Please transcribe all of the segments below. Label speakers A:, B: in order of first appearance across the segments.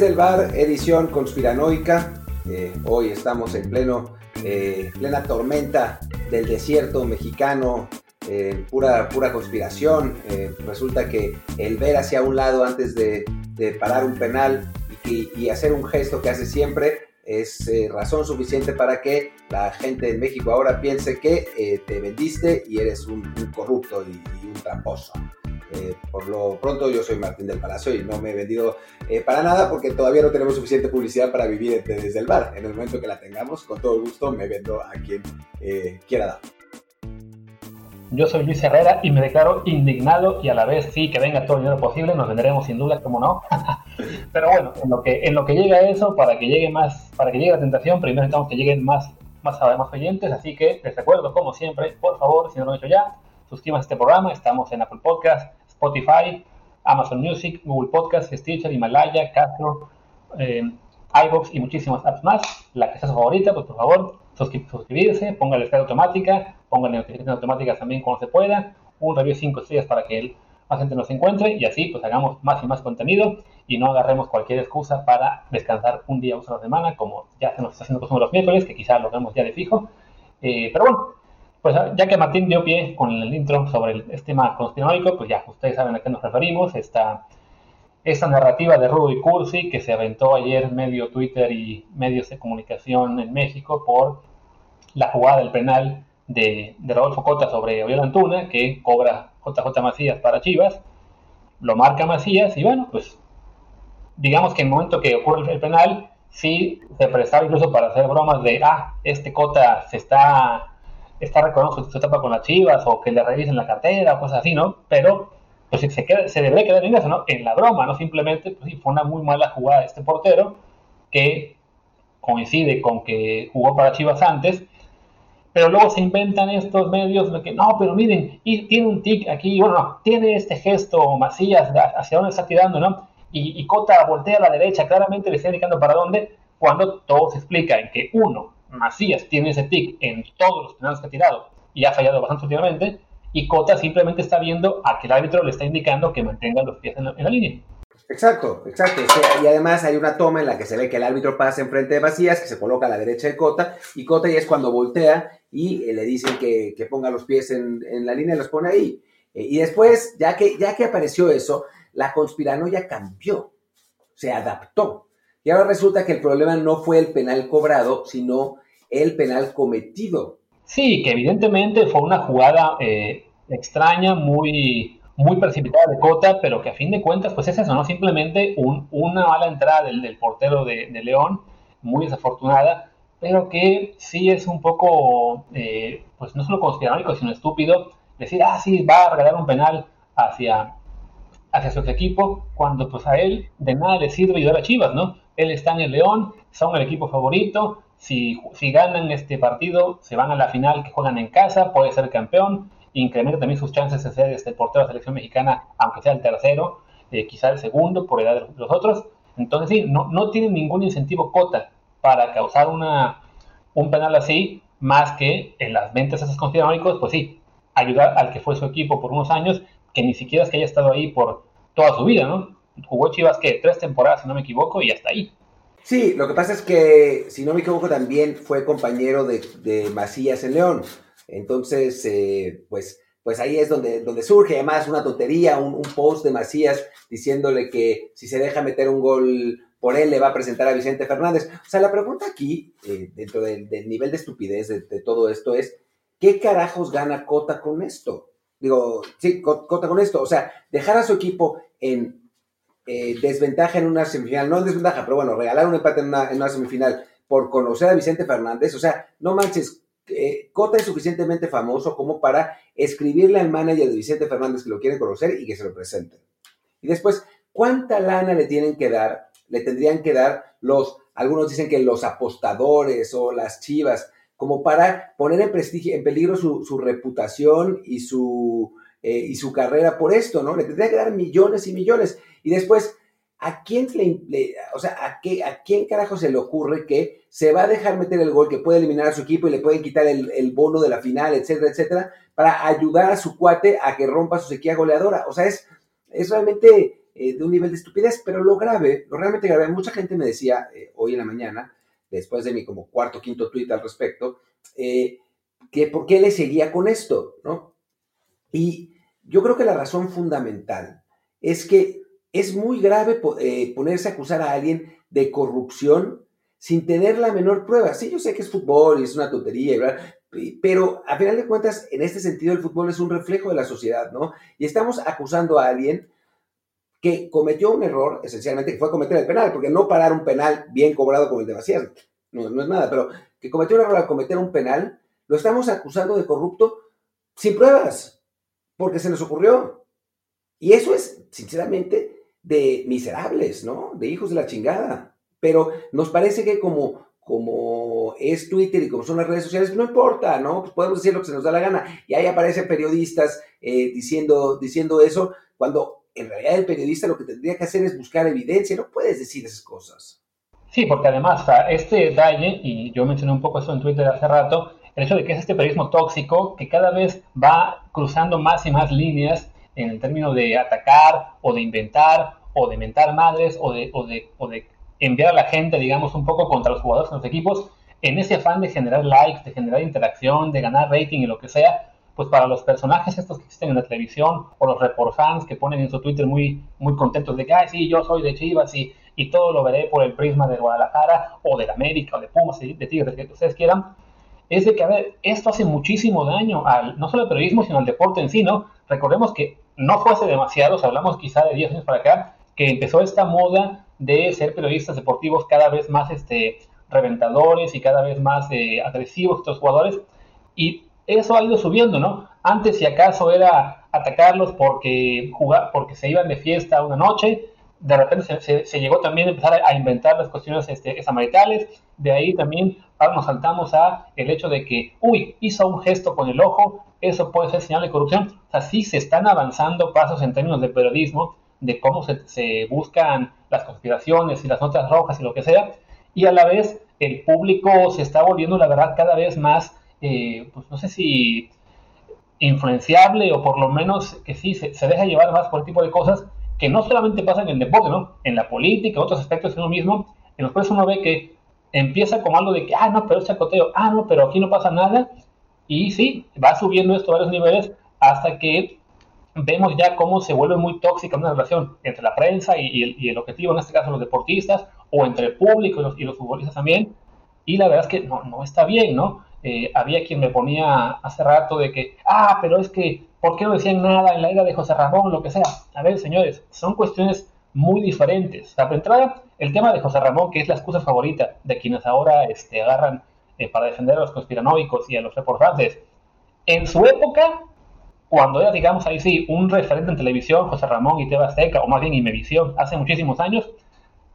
A: Desde el bar, edición conspiranoica. Eh, hoy estamos en pleno, eh, plena tormenta del desierto mexicano, eh, pura, pura conspiración. resulta que el ver hacia un lado antes de, parar un penal y, hacer un gesto que hace siempre es razón suficiente para que la gente en México ahora piense que te vendiste y eres un, corrupto y un tramposo. Eh, por lo pronto yo soy Martín del Palacio y no me he vendido eh, para nada porque todavía no tenemos suficiente publicidad para vivir desde el bar. En el momento que la tengamos, con todo gusto me vendo a quien eh, quiera dar.
B: Yo soy Luis Herrera y me declaro indignado y a la vez sí que venga todo el dinero posible, nos venderemos sin duda, como no. Pero bueno, en lo que en lo que llega eso, para que llegue más, para que llegue la tentación, primero necesitamos que lleguen más más, más oyentes, así que les recuerdo como siempre, por favor, si no lo han hecho ya, suscríbanse a este programa, estamos en Apple Podcast, Spotify, Amazon Music, Google Podcast, Stitcher, Himalaya, Castro, eh, iBox y muchísimas apps más. La que sea su favorita, pues por favor, suscribirse, póngale escala automática, póngale notificaciones automáticas también cuando se pueda, un review 5 estrellas para que más gente nos encuentre y así pues hagamos más y más contenido y no agarremos cualquier excusa para descansar un día o a la semana como ya se nos está haciendo los miércoles, que quizás lo vemos ya de fijo. Eh, pero bueno, pues ya que Martín dio pie con el intro sobre el, este tema conspiranoico, pues ya ustedes saben a qué nos referimos. Esta, esta narrativa de Rudy Cursi que se aventó ayer medio Twitter y medios de comunicación en México por la jugada del penal de, de Rodolfo Cota sobre Oriol Antuna, que cobra JJ Macías para Chivas, lo marca Macías y bueno, pues digamos que en el momento que ocurre el penal, sí se prestaba incluso para hacer bromas de, ah, este Cota se está está reconociendo su etapa con las chivas o que le revisen la cartera o cosas así, ¿no? Pero pues se, queda, se debería quedar en eso, ¿no? En la broma, ¿no? Simplemente, pues fue una muy mala jugada de este portero que coincide con que jugó para Chivas antes, pero luego se inventan estos medios de que no, pero miren, tiene un tic aquí, bueno, no, tiene este gesto Macías hacia dónde está tirando, ¿no? Y, y Cota voltea a la derecha, claramente le está indicando para dónde, cuando todo se explica en que uno, Macías tiene ese tic en todos los penales que ha tirado y ha fallado bastante últimamente, y Cota simplemente está viendo a que el árbitro le está indicando que mantenga los pies en la, línea.
A: Exacto, exacto. y además hay una toma en la que se ve que el árbitro pasa enfrente de Macías, que se coloca a la derecha de Cota, y Cota ya es cuando voltea y eh, le dicen que, ponga los pies en, la línea y los pone ahí. Eh, y después, ya que, ya que apareció eso, la conspiranoia cambió, se adaptó. Y ahora resulta que el problema no fue el penal cobrado, sino el penal cometido.
B: Sí, que evidentemente fue una jugada eh, extraña, muy, muy precipitada de Cota, pero que a fin de cuentas, pues es eso, ¿no? Simplemente una mala entrada del, portero de, León, muy desafortunada, pero que sí es un poco, eh, pues no solo conspiranoico, sino estúpido, decir, ah, sí, va a regalar un penal hacia, hacia su equipo, cuando pues a él de nada le sirve ayudar a Chivas, ¿no? Él está en el León, son el equipo favorito, si, si ganan este partido, se van a la final que juegan en casa, puede ser campeón, incrementa también sus chances de ser este portero de la selección mexicana, aunque sea el tercero, eh, quizá el segundo por edad de los otros. Entonces sí, no, no tiene ningún incentivo cota para causar una, un penal así, más que en las ventas esos conspiranoicos, pues sí, ayudar al que fue su equipo por unos años, que ni siquiera es que haya estado ahí por toda su vida, ¿no? Jugó Chivas que tres temporadas, si no me equivoco, y hasta ahí.
A: Sí, lo que pasa es que, si no me equivoco, también fue compañero de, de Macías en León. Entonces, eh, pues, pues ahí es donde, donde surge además una tontería, un, post de Macías diciéndole que si se deja meter un gol por él le va a presentar a Vicente Fernández. O sea, la pregunta aquí, eh, dentro del, nivel de estupidez de, de, todo esto, es, ¿qué carajos gana Cota con esto? Digo, sí, Cota con esto. O sea, dejar a su equipo en eh, desventaja en una semifinal, no desventaja, pero bueno, regalar un empate en una, semifinal por conocer a Vicente Fernández, o sea, no manches, eh, Cota es suficientemente famoso como para escribirle al manager de Vicente Fernández que lo quiere conocer y que se lo presenten. Y después, ¿cuánta lana le tienen que dar? Le tendrían que dar los, algunos dicen que los apostadores o las chivas, como para poner en, prestigio, en peligro su, reputación y su, eh, y su carrera por esto, ¿no? Le tendrían que dar millones y millones. Y después, ¿a quién, le, o sea, ¿a, qué, ¿a quién carajo se le ocurre que se va a dejar meter el gol, que puede eliminar a su equipo y le pueden quitar el, bono de la final, etcétera, etcétera, para ayudar a su cuate a que rompa su sequía goleadora? O sea, es, es realmente eh, de un nivel de estupidez, pero lo grave, lo realmente grave, mucha gente me decía eh, hoy en la mañana, después de mi como cuarto, quinto tweet al respecto, eh, que por qué le seguía con esto, ¿no? Y yo creo que la razón fundamental es que es muy grave ponerse a acusar a alguien de corrupción sin tener la menor prueba. Sí, yo sé que es fútbol y es una tontería, pero a final de cuentas, en este sentido, el fútbol es un reflejo de la sociedad, ¿no? Y estamos acusando a alguien que cometió un error, esencialmente, que fue cometer el penal, porque no parar un penal bien cobrado como el de Macías, no, no es nada, pero que cometió un error al cometer un penal, lo estamos acusando de corrupto sin pruebas, porque se nos ocurrió. Y eso es, sinceramente, de miserables, ¿no? De hijos de la chingada. Pero nos parece que como, como es Twitter y como son las redes sociales, no importa, ¿no? Pues podemos decir lo que se nos da la gana. Y ahí aparecen periodistas eh, diciendo, diciendo eso, cuando en realidad el periodista lo que tendría que hacer es buscar evidencia, no puedes decir esas cosas.
B: Sí, porque además este dalle, y yo mencioné un poco eso en Twitter hace rato, el hecho de que es este periodismo tóxico que cada vez va cruzando más y más líneas en el término de atacar o de inventar o de mentar madres o de, o de, o de enviar a la gente, digamos, un poco contra los jugadores, de los equipos, en ese afán de generar likes, de generar interacción, de ganar rating y lo que sea, pues para los personajes estos que existen en la televisión o los report fans que ponen en su Twitter muy, muy contentos de que, ay, sí, yo soy de Chivas y, y todo lo veré por el prisma de Guadalajara o de América o de Pumas, de Tigres, que ustedes quieran, es de que, a ver, esto hace muchísimo daño al, no solo al periodismo, sino al deporte en sí, ¿no? Recordemos que no fue hace demasiados, hablamos quizá de 10 años para acá, que empezó esta moda de ser periodistas deportivos cada vez más este, reventadores y cada vez más eh, agresivos estos jugadores. Y eso ha ido subiendo, ¿no? Antes, si acaso, era atacarlos porque, jugar, porque se iban de fiesta una noche. De repente se, llegó también a empezar a, inventar las cuestiones este. De ahí también ahora nos saltamos a el hecho de que, uy, hizo un gesto con el ojo, eso puede ser señal de corrupción. O sea, sí se están avanzando pasos en términos de periodismo, de cómo se, buscan las conspiraciones y las notas rojas y lo que sea, y a la vez el público se está volviendo, la verdad, cada vez más, eh, pues no sé si influenciable o por lo menos que sí, se, deja llevar más por el tipo de cosas que no solamente pasan en el deporte, ¿no? En la política, otros aspectos de uno mismo, en los cuales uno ve que empieza como algo de que, ah, no, pero es chacoteo, ah, no, pero aquí no pasa nada, y sí, va subiendo esto a varios niveles hasta que vemos ya cómo se vuelve muy tóxica una relación entre la prensa y, el, objetivo, en este caso los deportistas, o entre el público y los, futbolistas también. Y la verdad es que no, no está bien, ¿no? Eh, había quien me ponía hace rato de que, ah, pero es que, ¿por qué no decían nada en la era de José Ramón, lo que sea? A ver, señores, son cuestiones muy diferentes. La entrada, el tema de José Ramón, que es la excusa favorita de quienes ahora este, agarran eh, para defender a los conspiranoicos y a los reportantes, en su época cuando era, digamos, ahí sí, un referente en televisión, José Ramón y Teba Azteca, o más bien Imevisión, hace muchísimos años,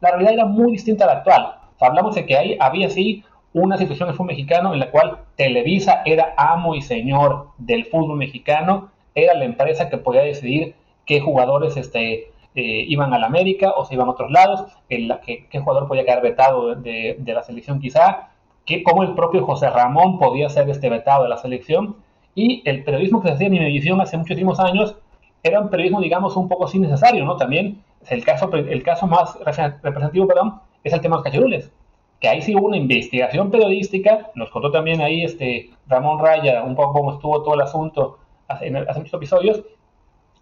B: la realidad era muy distinta a la actual. hablamos de que ahí había sí una situación en el fútbol mexicano en la cual Televisa era amo y señor del fútbol mexicano, era la empresa que podía decidir qué jugadores este, eh, iban a la América o se iban a otros lados, qué, jugador podía quedar vetado de, de la selección quizá, que, cómo el propio José Ramón podía ser este vetado de la selección y el periodismo que se hacía en Univisión hace muchísimos años era un periodismo, digamos, un poco así necesario, ¿no? También el caso, el caso más representativo, perdón, es el tema de los cachirules, que ahí sí hubo una investigación periodística, nos contó también ahí este Ramón Raya un poco cómo estuvo todo el asunto hace, hace muchos episodios,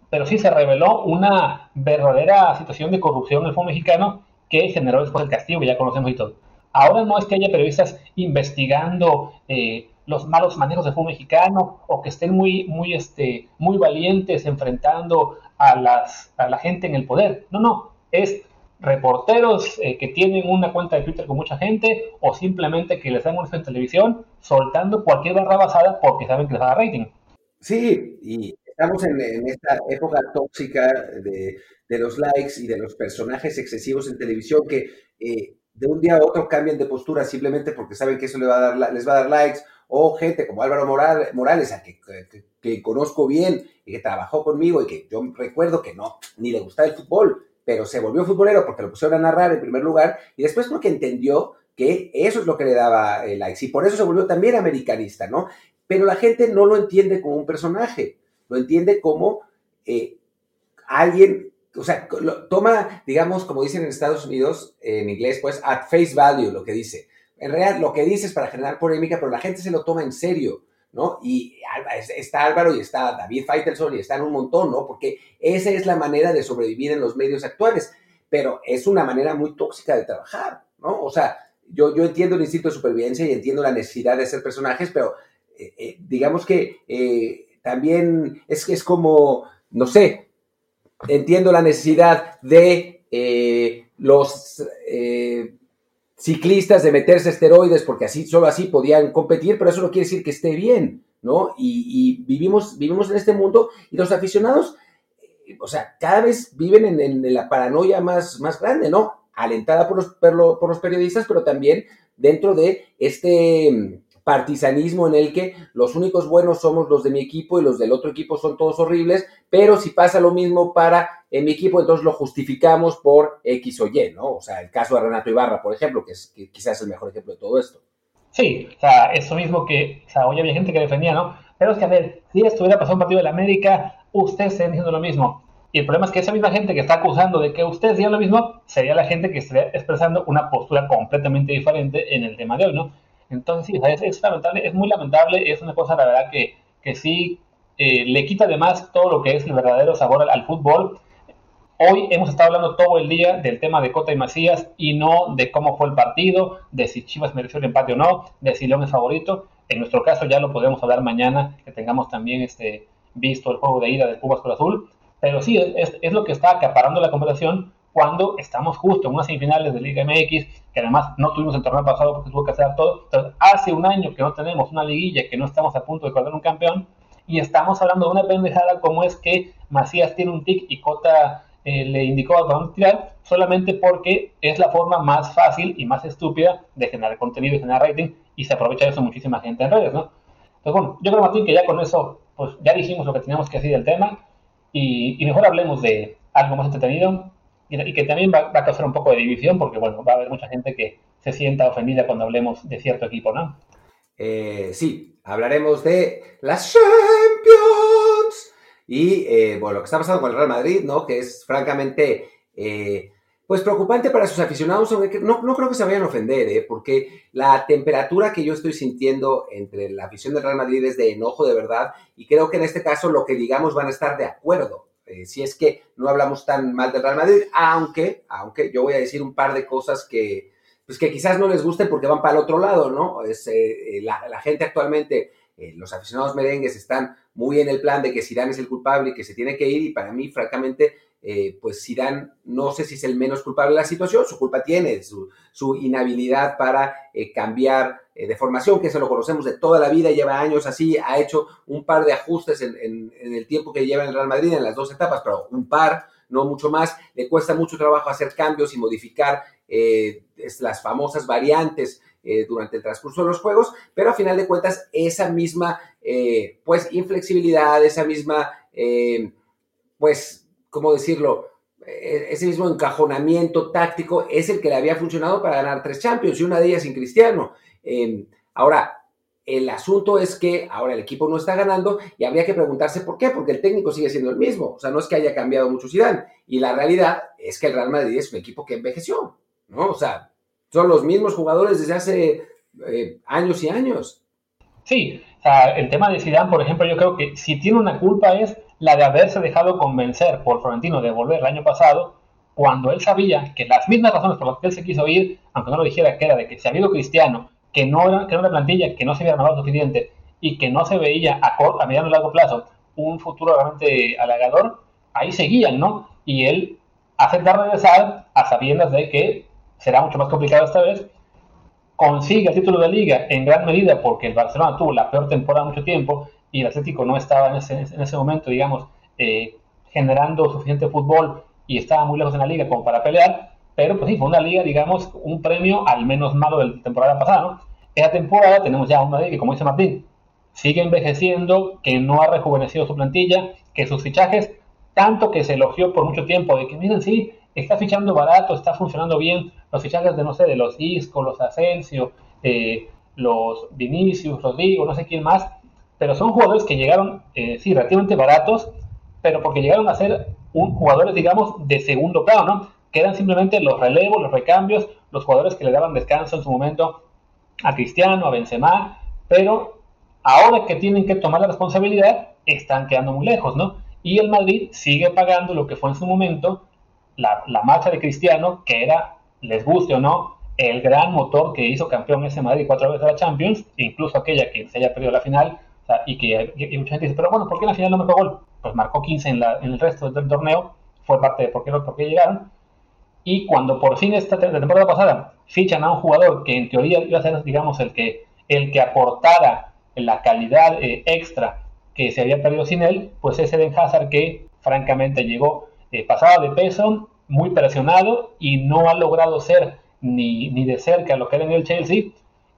B: pero sí se reveló una verdadera situación de corrupción en el fútbol mexicano que generó después el castigo que ya conocemos y todo. Ahora no es que haya periodistas investigando eh, los malos manejos del fútbol mexicano o que estén muy, muy, este, muy valientes enfrentando a, las, a la gente en el poder. No, no, es reporteros eh, que tienen una cuenta de Twitter con mucha gente o simplemente que les dan un en televisión soltando cualquier barra basada porque saben que les da rating.
A: Sí, y estamos en, esta época tóxica de, de, los likes y de los personajes excesivos en televisión que eh, de un día a otro cambian de postura simplemente porque saben que eso les va a dar, les va a dar likes o gente como Álvaro Morales, a que, que, conozco bien y que trabajó conmigo y que yo recuerdo que no, ni le gustaba el fútbol, pero se volvió futbolero porque lo pusieron a narrar en primer lugar y después porque entendió que eso es lo que le daba el likes y por eso se volvió también americanista, ¿no? Pero la gente no lo entiende como un personaje, lo entiende como eh, alguien o sea, toma, digamos, como dicen en Estados Unidos, en inglés, pues, at face value, lo que dice. En realidad, lo que dice es para generar polémica, pero la gente se lo toma en serio, ¿no? Y está Álvaro y está David Feitelson y están un montón, ¿no? Porque esa es la manera de sobrevivir en los medios actuales, pero es una manera muy tóxica de trabajar, ¿no? O sea, yo, yo entiendo el instinto de supervivencia y entiendo la necesidad de ser personajes, pero eh, eh, digamos que eh, también es, es como, no sé, entiendo la necesidad de los ciclistas de meterse esteroides porque así, solo así podían competir, pero eso no quiere decir que esté bien, ¿no? Y, vivimos, vivimos en este mundo y los aficionados, o sea, cada vez viven en, en la paranoia más, más grande, ¿no? alentada por los, por los periodistas, pero también dentro de este partisanismo en el que los únicos buenos somos los de mi equipo y los del otro equipo son todos horribles, pero si pasa lo mismo para en mi equipo, entonces lo justificamos por X o Y, ¿no? O sea, el caso de Renato Ibarra, por ejemplo, que es que quizás el mejor ejemplo de todo esto.
B: Sí, o sea, eso mismo que, o sea, hoy había gente que defendía, ¿no? Pero es que, a ver, si estuviera pasando un partido de la América, usted está diciendo lo mismo. Y el problema es que esa misma gente que está acusando de que ustedes digan lo mismo, sería la gente que estaría expresando una postura completamente diferente en el tema de hoy, ¿no? Entonces, es, es lamentable, es muy lamentable, es una cosa, la verdad, que, que sí eh, le quita además todo lo que es el verdadero sabor al, fútbol. Hoy hemos estado hablando todo el día del tema de Cota y Macías y no de cómo fue el partido, de si Chivas mereció el empate o no, de si León es favorito. En nuestro caso ya lo podemos hablar mañana, que tengamos también este, visto el juego de ida de Pumas con Azul. Pero sí, es, es, lo que está acaparando la conversación cuando estamos justo en unas semifinales de Liga MX, que además no tuvimos el torneo pasado porque tuvo que hacer todo. Entonces, hace un año que no tenemos una liguilla, que no estamos a punto de colocar un campeón, y estamos hablando de una pendejada como es que Macías tiene un tic y Cota eh, le indicó a dónde tirar, solamente porque es la forma más fácil y más estúpida de generar contenido y generar rating, y se aprovecha de eso muchísima gente en redes, ¿no? Entonces, bueno, yo creo, Martín, que ya con eso, pues ya dijimos lo que teníamos que decir del tema. Y, mejor hablemos de algo más entretenido y, que también va, a causar un poco de división porque, bueno, va a haber mucha gente que se sienta ofendida cuando hablemos de cierto equipo, ¿no?
A: Eh, sí, hablaremos de las Champions y, eh, bueno, lo que está pasando con el Real Madrid, ¿no? Que es francamente... Eh, pues preocupante para sus aficionados, no, no creo que se vayan a ofender, ¿eh? porque la temperatura que yo estoy sintiendo entre la afición del Real Madrid es de enojo de verdad, y creo que en este caso lo que digamos van a estar de acuerdo. Eh, si es que no hablamos tan mal del Real Madrid, aunque, aunque yo voy a decir un par de cosas que, pues que quizás no les gusten porque van para el otro lado, ¿no? Es, eh, la, la, gente actualmente, eh, los aficionados merengues están muy en el plan de que Zidane es el culpable y que se tiene que ir, y para mí, francamente, eh, pues Zidane no sé si es el menos culpable de la situación, su culpa tiene, su, inhabilidad para eh, cambiar eh, de formación, que eso lo conocemos de toda la vida, lleva años así, ha hecho un par de ajustes en, el tiempo que lleva en el Real Madrid en las dos etapas, pero un par, no mucho más, le cuesta mucho trabajo hacer cambios y modificar las famosas variantes durante el transcurso de los juegos, pero a final de cuentas esa misma pues inflexibilidad, esa misma pues ¿cómo decirlo? E-, ese mismo encajonamiento táctico es el que le había funcionado para ganar tres Champions y una de ellas sin Cristiano. Em, ahora, el asunto es que ahora el equipo no está ganando y habría que preguntarse por qué, porque el técnico sigue siendo el mismo. O sea, no es que haya cambiado mucho Zidane. Y la realidad es que el Real Madrid es un equipo que envejeció, ¿no? O sea, son los mismos jugadores desde hace eh, años y años.
B: Sí, o sea, el tema de Zidane, por ejemplo, yo creo que si tiene una culpa es la de haberse dejado convencer por Florentino de volver el año pasado, cuando él sabía que las mismas razones por las que él se quiso ir, aunque no lo dijera, que era de que se había ido Cristiano, que no era, que era una plantilla que no se había renovado suficiente y que no se veía a, a mediano y largo plazo un futuro realmente halagador, ahí seguían, ¿no? Y él acepta regresar a sabiendas de que será mucho más complicado esta vez, consigue el título de liga en gran medida porque el Barcelona tuvo la peor temporada mucho tiempo y el Atlético no estaba en ese, en ese momento, digamos, eh, generando suficiente fútbol y estaba muy lejos en la liga como para pelear, pero pues sí, fue una liga, digamos, un premio al menos malo de la temporada pasada, ¿no? Temporada tenemos ya una liga que, como dice Martín, sigue envejeciendo, que no ha rejuvenecido su plantilla, que sus fichajes, tanto que se elogió por mucho tiempo, de que miren, sí, está fichando barato, está funcionando bien, los fichajes de, no sé, de los Isco, los Asensio, eh, los Vinicius, Rodrigo, no sé quién más, pero son jugadores que llegaron, eh, sí, relativamente baratos, pero porque llegaron a ser un, jugadores, digamos, de segundo plano, ¿no? Que eran simplemente los relevos, los recambios, los jugadores que le daban descanso en su momento a Cristiano, a Benzema, pero ahora que tienen que tomar la responsabilidad, están quedando muy lejos, ¿no? Y el Madrid sigue pagando lo que fue en su momento la, la marcha de Cristiano, que era, les guste o no, el gran motor que hizo campeón ese Madrid cuatro veces a la Champions, incluso aquella que se haya perdido la final, y que y mucha gente dice, pero bueno, ¿por qué en la final no marcó gol? Pues marcó 15 en, la, en el resto del torneo, fue parte de por qué, por qué llegaron. Y cuando por fin esta la temporada pasada fichan a un jugador que en teoría iba a ser, digamos, el que, el que aportara la calidad eh, extra que se había perdido sin él, pues ese Eden Hazard que francamente llegó eh, pasado de peso, muy presionado y no ha logrado ser ni, ni de cerca lo que era en el Chelsea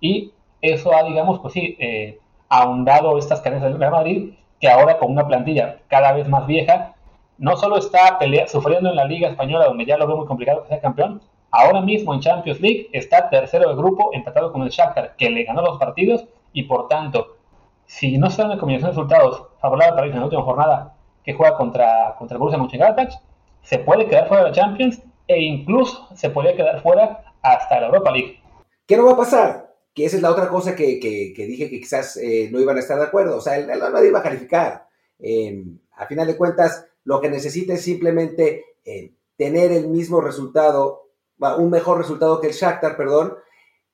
B: y eso ha, digamos, pues sí, eh, ahondado estas carencias del Real Madrid, que ahora con una plantilla cada vez más vieja, no solo está sufriendo en la Liga Española, donde ya lo veo muy complicado que sea campeón, ahora mismo en Champions League está tercero de grupo, empatado con el Shakhtar, que le ganó los partidos, y por tanto, si no se dan la combinación de resultados favorable para en la última jornada que juega contra, contra el Borussia Mönchengladbach, se puede quedar fuera de la Champions e incluso se podría quedar fuera hasta la Europa League.
A: ¿Qué no va a pasar? Que esa es la otra cosa que, que, dije que quizás eh, no iban a estar de acuerdo. O sea, el, Real Madrid va a calificar. Eh, a final de cuentas, lo que necesita es simplemente eh, tener el mismo resultado, un mejor resultado que el Shakhtar, perdón.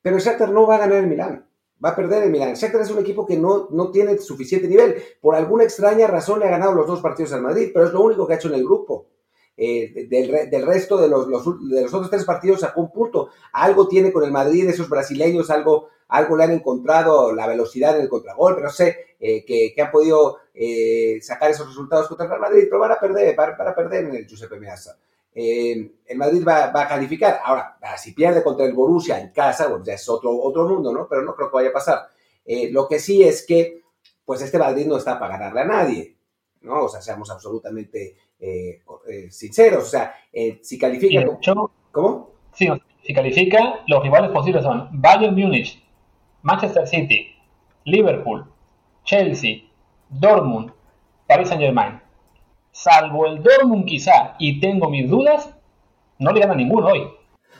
A: Pero el Shakhtar no va a ganar el Milán. Va a perder el Milán. El Shakhtar es un equipo que no, no tiene suficiente nivel. Por alguna extraña razón le ha ganado los dos partidos al Madrid, pero es lo único que ha hecho en el grupo. Eh, del, resto de los, otros tres partidos sacó un punto. Algo tiene con el Madrid, esos brasileños, algo, algo le han encontrado, la velocidad en el contragol, pero sé eh, que, han podido eh, sacar esos resultados contra el Madrid, pero van a perder, para perder en el Giuseppe Meazza. el Madrid va, a calificar. Ahora, si pierde contra el Borussia en casa, ya es otro, otro mundo, ¿no? Pero no creo que vaya a pasar. lo que sí es que, pues este Madrid no está para ganarle a nadie, ¿no? O sea, seamos absolutamente eh, sinceros. O sea, eh, si califica.
B: ¿Cómo? Sí, si califica, los rivales posibles son Bayern Múnich, Manchester City, Liverpool, Chelsea, Dortmund, Paris Saint Germain. Salvo el Dortmund quizá, y tengo mis dudas, no le gana ninguno hoy.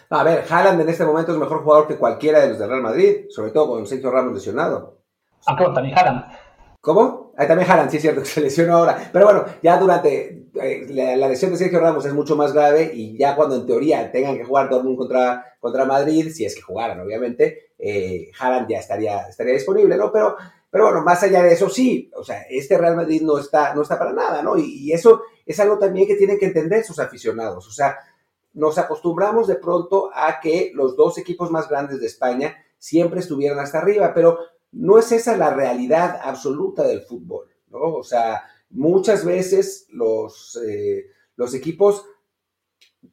A: A ver, Haaland en este momento es mejor jugador que cualquiera de los del Real Madrid, sobre todo con Sergio Ramos lesionado.
B: Aunque bueno, también Haaland.
A: ¿Cómo? Ahí también Haaland, sí es cierto, que se lesionó ahora. Pero bueno, ya durante eh, la, lesión de Sergio Ramos es mucho más grave y ya cuando en teoría tengan que jugar Dortmund contra, contra Madrid, si es que jugaran, obviamente, eh, ya estaría, estaría disponible, ¿no? Pero, pero bueno, más allá de eso, sí, o sea, este Real Madrid no está, no está para nada, ¿no? Y, y eso es algo también que tienen que entender sus aficionados. O sea, nos acostumbramos de pronto a que los dos equipos más grandes de España siempre estuvieran hasta arriba, pero no es esa la realidad absoluta del fútbol, ¿no? O sea, muchas veces los, eh, los equipos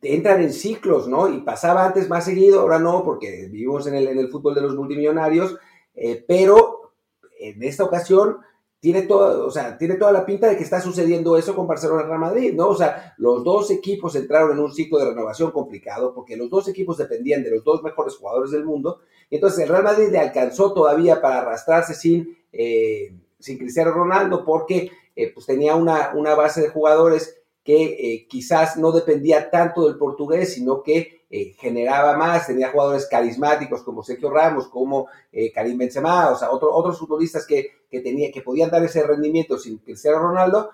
A: entran en ciclos, ¿no? Y pasaba antes más seguido, ahora no, porque vivimos en el, en el fútbol de los multimillonarios, eh, pero en esta ocasión tiene toda, o sea, tiene toda la pinta de que está sucediendo eso con Barcelona y Real Madrid, ¿no? O sea, los dos equipos entraron en un ciclo de renovación complicado porque los dos equipos dependían de los dos mejores jugadores del mundo. Y entonces el Real Madrid le alcanzó todavía para arrastrarse sin, eh, sin Cristiano Ronaldo porque eh, pues tenía una, una, base de jugadores que eh, quizás no dependía tanto del portugués, sino que generaba más, tenía jugadores carismáticos como Sergio Ramos, como Karim Benzema, o sea, otros futbolistas que que, tenía, que podían dar ese rendimiento sin Cristiano Ronaldo.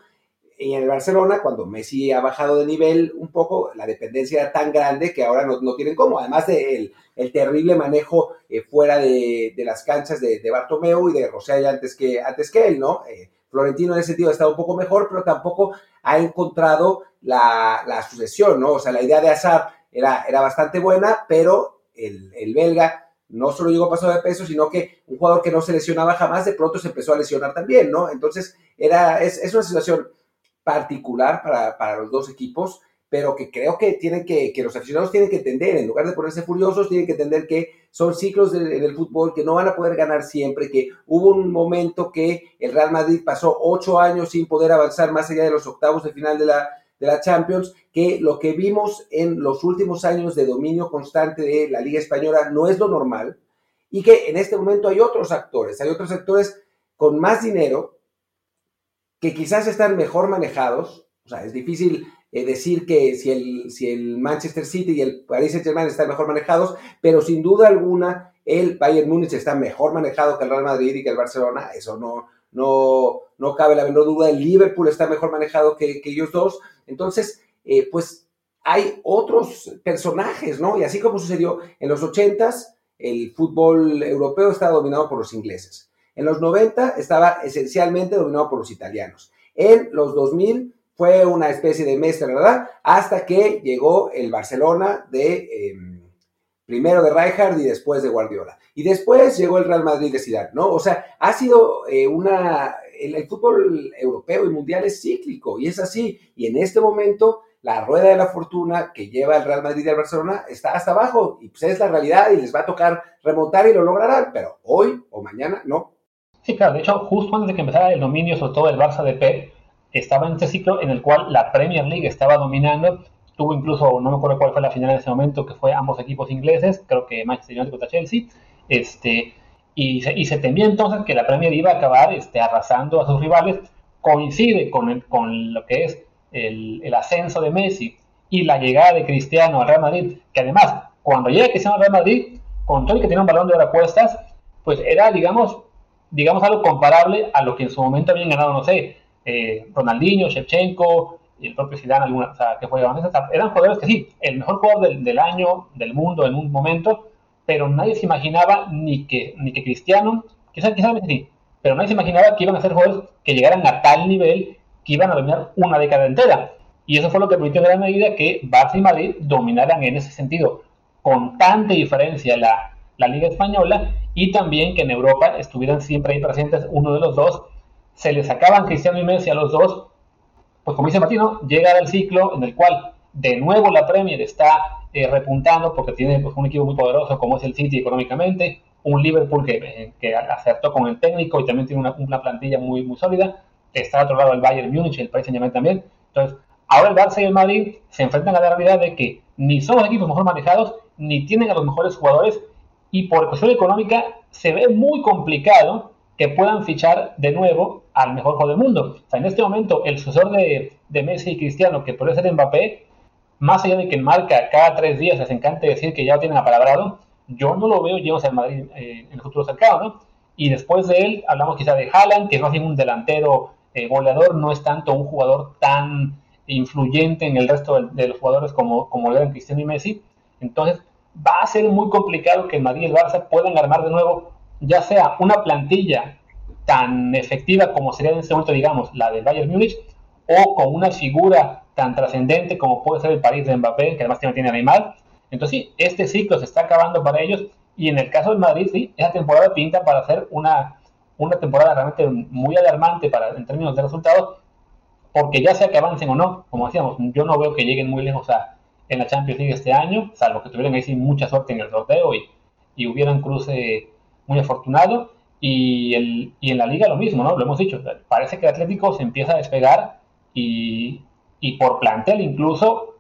A: Y en el Barcelona, cuando Messi ha bajado de nivel un poco, la dependencia era tan grande que ahora no, no tienen cómo. Además del el terrible manejo eh, fuera de, de, las canchas de, de, Bartomeu y de Rosell antes que, antes que él, ¿no? Eh, Florentino en ese sentido ha estado un poco mejor, pero tampoco ha encontrado la, la sucesión, ¿no? O sea, la idea de Hazard era, era bastante buena, pero el, el belga no solo llegó pasado de peso, sino que un jugador que no se lesionaba jamás de pronto se empezó a lesionar también, ¿no? Entonces, era, es, es una situación particular para, para, los dos equipos, pero que creo que tienen que, que los aficionados tienen que entender, en lugar de ponerse furiosos, tienen que entender que son ciclos del fútbol, que no van a poder ganar siempre, que hubo un momento que el Real Madrid pasó ocho años sin poder avanzar más allá de los octavos de final de la, de la Champions, que lo que vimos en los últimos años de dominio constante de la Liga Española no es lo normal y que en este momento hay otros actores, hay otros actores con más dinero que quizás están mejor manejados, o sea, es difícil eh, decir que si el, si el Manchester City y el Paris Saint-Germain están mejor manejados, pero sin duda alguna el Bayern Múnich está mejor manejado que el Real Madrid y que el Barcelona, eso no, no, no cabe la menor duda, el Liverpool está mejor manejado que, ellos dos, entonces, eh, pues hay otros personajes, ¿no? Y así como sucedió en los 80s, el fútbol europeo estaba dominado por los ingleses. En los 90 estaba esencialmente dominado por los italianos. En los 2000 fue una especie de mezcla, ¿verdad? Hasta que llegó el Barcelona de em, primero de Rijkaard y después de Guardiola. Y después llegó el Real Madrid de Zidane, ¿no? O sea, ha sido eh, una el, fútbol europeo y mundial es cíclico y es así. Y en este momento la rueda de la fortuna que lleva el Real Madrid y el Barcelona está hasta abajo y pues es la realidad y les va a tocar remontar y lo lograrán, pero hoy o mañana no.
B: Sí, claro, de hecho, justo antes de que empezara el dominio, sobre todo el Barça de Pep, estaba en este ciclo en el cual la Premier League estaba dominando. Tuvo incluso, no me acuerdo cuál fue la final en ese momento, que fue ambos equipos ingleses, creo que Manchester United contra Chelsea. Este, y, se, y se temía entonces que la Premier iba a acabar este, arrasando a sus rivales. Coincide con, con lo que es el, el, ascenso de Messi y la llegada de Cristiano al Real Madrid, que además, cuando llega Cristiano al Real Madrid, con todo el que tiene un balón de oro apuestas, pues era, digamos, digamos, algo comparable a lo que en su momento habían ganado, no sé, eh, Ronaldinho, Shevchenko, y el propio Zidane, alguna, que jugaban eran jugadores que sí, el mejor jugador del, del, año, del mundo en un momento, pero nadie se imaginaba ni que, ni que Cristiano, quizás, quizás sí, pero nadie se imaginaba que iban a ser jugadores que llegaran a tal nivel que iban a dominar una década entera. Y eso fue lo que permitió en gran medida que Barça y Madrid dominaran en ese sentido, con tanta diferencia la, la Liga Española y también que en Europa estuvieran siempre ahí presentes uno de los dos. Se les sacaban Cristiano y Messi a los dos. Pues como dice Martino, llega el ciclo en el cual de nuevo la Premier está eh, repuntando porque tiene pues, un equipo muy poderoso como es el City económicamente, un Liverpool que, eh, que acertó con el técnico y también tiene una, una, plantilla muy, muy sólida. Está al otro lado el Bayern Múnich y el Paris Saint-Germain también. Entonces, ahora el Barça y el Madrid se enfrentan a la realidad de que ni son los equipos mejor manejados, ni tienen a los mejores jugadores, y por cuestión económica se ve muy complicado que puedan fichar de nuevo al mejor jugador del mundo. O sea, en este momento, el sucesor de, Messi y Cristiano, que puede ser Mbappé, más allá de que marca cada tres días les encante decir que ya lo tienen apalabrado, yo no lo veo llenos al Madrid eh, en el futuro cercano, ¿no? Y después de él, hablamos quizá de Haaland, que es más bien un delantero eh, goleador, no es tanto un jugador tan influyente en el resto de, de los jugadores como, como lo eran Cristiano y Messi. Entonces, va a ser muy complicado que el Madrid y el Barça puedan armar de nuevo, ya sea una plantilla tan efectiva como sería en este momento, digamos, la del Bayern Múnich, o con una figura tan trascendente como puede ser el París de Mbappé, que además tiene a Neymar. Entonces sí, este ciclo se está acabando para ellos, y en el caso del Madrid, sí, esa temporada pinta para ser una, una temporada realmente muy alarmante para, en términos de resultados, porque ya sea que avancen o no, como decíamos, yo no veo que lleguen muy lejos a, en la Champions League este año, salvo que tuvieran ahí mucha suerte en el sorteo y, y hubieran cruce muy afortunado. Y, el, y en la liga lo mismo, ¿no? Lo hemos dicho, parece que el Atlético se empieza a despegar y, y por plantel incluso,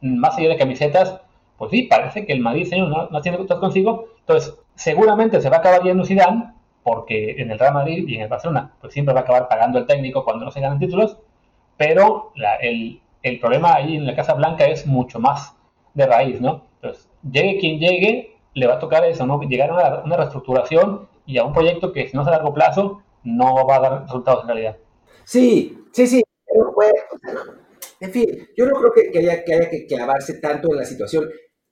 B: más allá de camisetas, pues sí, parece que el Madrid señor, no, no tiene cosas consigo. Entonces, seguramente se va a acabar yendo Zidane, porque en el Real Madrid y en el Barcelona, pues siempre va a acabar pagando el técnico cuando no se ganan títulos, pero el, el problema ahí en la Casa Blanca es mucho más de raíz, ¿no? Entonces, llegue quien llegue, le va a tocar eso, ¿no? Llegar a una, reestructuración y a un proyecto que si no es a largo plazo, no va a dar resultados en realidad.
A: Sí, sí, sí. Pero, en fin, yo no creo que, haya, que haya que clavarse tanto en la situación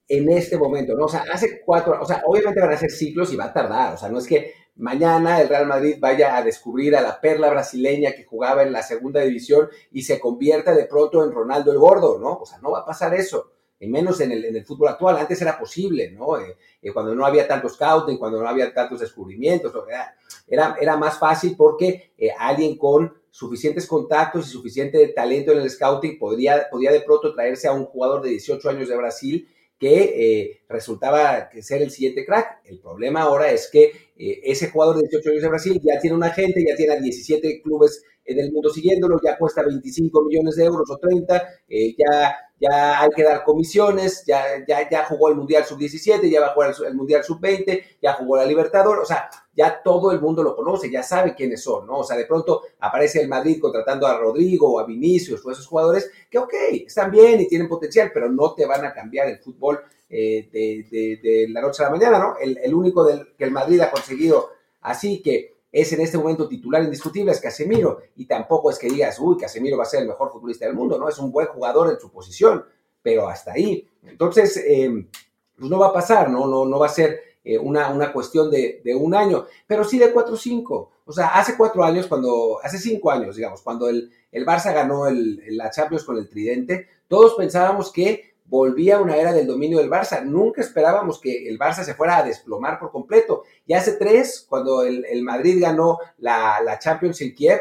A: en este momento, ¿no? O sea, hace cuatro, o sea, obviamente van a ser ciclos y va a tardar, o sea, no es que mañana el Real Madrid vaya a descubrir a la perla brasileña que jugaba en la segunda división y se convierta de pronto en Ronaldo el Gordo, ¿no? O sea, no va a pasar eso, y menos en el, en el fútbol actual. Antes era posible, ¿no? Eh, eh, cuando no había tantos scouting, cuando no había tantos descubrimientos, era, era más fácil porque eh, alguien con suficientes contactos y suficiente talento en el scouting podría, podía de pronto traerse a un jugador de 18 años de Brasil que eh, resultaba ser el siguiente crack. El problema ahora es que eh, ese jugador de 18 años de Brasil ya tiene un agente, ya tiene a 17 clubes en el mundo siguiéndolo, ya cuesta 25 millones de euros o 30, eh, ya ya hay que dar comisiones, ya, ya, ya jugó el Mundial Sub-17, ya va a jugar el, Mundial Sub-20, ya jugó la Libertador, o sea, ya todo el mundo lo conoce, ya sabe quiénes son, ¿no? O sea, de pronto aparece el Madrid contratando a Rodrigo o a Vinicius o a esos jugadores que, ok, están bien y tienen potencial, pero no te van a cambiar el fútbol eh, de, la noche a la mañana, ¿no? El, el único del, que el Madrid ha conseguido así que es en este momento titular indiscutible es Casemiro y tampoco es que digas, uy, Casemiro va a ser el mejor futbolista del mundo, ¿no? Es un buen jugador en su posición, pero hasta ahí. Entonces, eh, pues no va a pasar, ¿no? No, no va a ser eh, una, una, cuestión de, un año, pero sí de cuatro o cinco. O sea, hace cuatro años, cuando, hace cinco años, digamos, cuando el, el Barça ganó el, la Champions con el Tridente, todos pensábamos que volvía una era del dominio del Barça. Nunca esperábamos que el Barça se fuera a desplomar por completo. Y hace tres, cuando el, Madrid ganó la, la, Champions Kiev,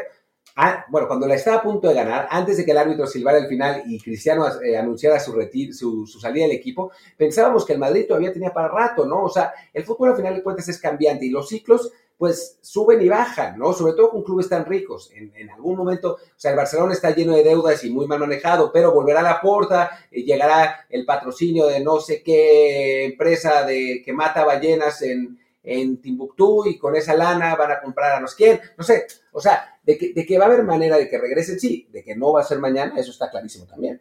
A: ah, bueno, cuando la estaba a punto de ganar, antes de que el árbitro silbara el final y Cristiano eh, anunciara su, su, su, salida del equipo, pensábamos que el Madrid todavía tenía para rato, ¿no? O sea, el fútbol al final de cuentas es cambiante y los ciclos pues suben y bajan, ¿no? Sobre todo con clubes tan ricos. En, algún momento, o sea, el Barcelona está lleno de deudas y muy mal manejado, pero volverá a la puerta, y llegará el patrocinio de no sé qué empresa de, que mata ballenas en, en Timbuktu y con esa lana van a comprar a no sé quién, no sé, o sea, de que, de que va a haber manera de que regresen, sí, de que no va a ser mañana, eso está clarísimo también.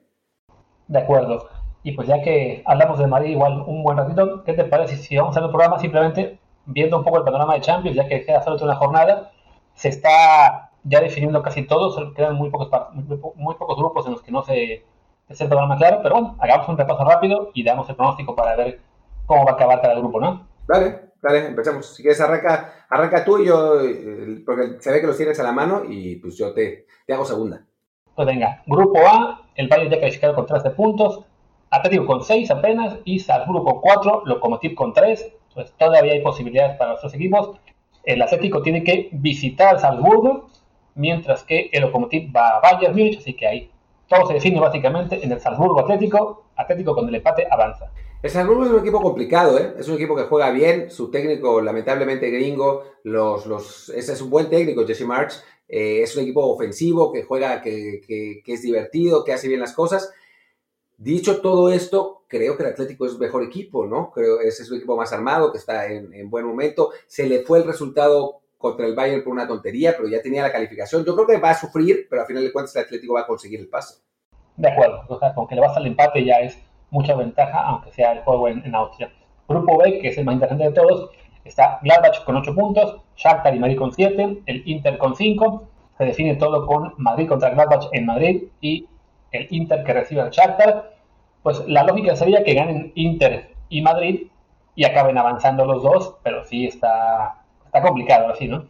B: De acuerdo. Y pues ya que hablamos de Madrid igual un buen ratito, ¿qué te parece si vamos a hacer el programa simplemente viendo un poco el panorama de Champions, ya que queda solo una jornada, se está ya definiendo casi todo, quedan muy pocos, muy, pocos grupos en los que no se es el panorama claro, pero bueno, hagamos un repaso rápido y damos el pronóstico para ver cómo va a acabar cada grupo, ¿no?
A: Vale, vale, empezamos. Si quieres, arranca, arranca tú y yo, eh, porque se ve que los tienes a la mano y pues yo te, te hago segunda.
B: Pues venga, grupo A, el Bayern ya calificado con 13 puntos, Atlético con 6 apenas y Salzburgo con 4, Lokomotiv con 3, pues todavía hay posibilidades para nuestros equipos. El Atlético tiene que visitar Salzburgo, mientras que el Lokomotiv va a Bayern Múnich, así que ahí todo se define básicamente en el Salzburgo Atlético. Atlético con el empate avanza.
A: El Salzburgo es un equipo complicado, ¿eh? es un equipo que juega bien, su técnico lamentablemente gringo, los, los, ese es un buen técnico, Jesse March, eh, es un equipo ofensivo que juega, que, que, que es divertido, que hace bien las cosas, Dicho todo esto, creo que el Atlético es mejor equipo, ¿no? Creo que es un equipo más armado, que está en, buen momento. Se le fue el resultado contra el Bayern por una tontería, pero ya tenía la calificación. Yo creo que va a sufrir, pero al final de cuentas el Atlético va a conseguir el paso.
B: De acuerdo, o sea, con que le vas al empate ya es mucha ventaja, aunque sea el juego en, Austria. Grupo B, que es el más interesante de todos, está Gladbach con 8 puntos, Shakhtar y Madrid con 7, el Inter con 5. Se define todo con Madrid contra Gladbach en Madrid y el Inter que recibe al Shakhtar pues la lógica sería que ganen Inter y Madrid y acaben avanzando los dos, pero sí está, complicado así, ¿no?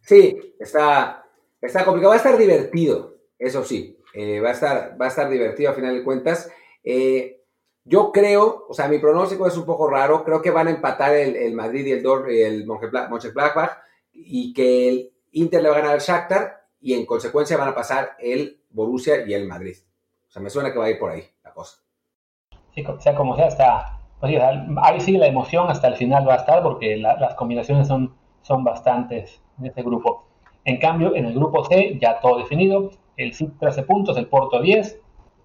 A: Sí, está, está complicado. Va a estar divertido, eso sí. Eh, va, a estar, va a estar divertido a final de cuentas. Eh, yo creo, o sea, mi pronóstico es un poco raro. Creo que van a empatar el, Madrid y el, Dor, el Mönchengladbach y que el Inter le va a ganar al Shakhtar y en consecuencia van a pasar el Borussia y el Madrid. O sea, me suena que va a ir por ahí la cosa
B: sea como sea, está, pues, ahí sí la emoción hasta el final va a estar porque las combinaciones son, son bastantes en este grupo. En cambio, en el grupo C ya todo definido, el City 13 puntos, el Porto 10,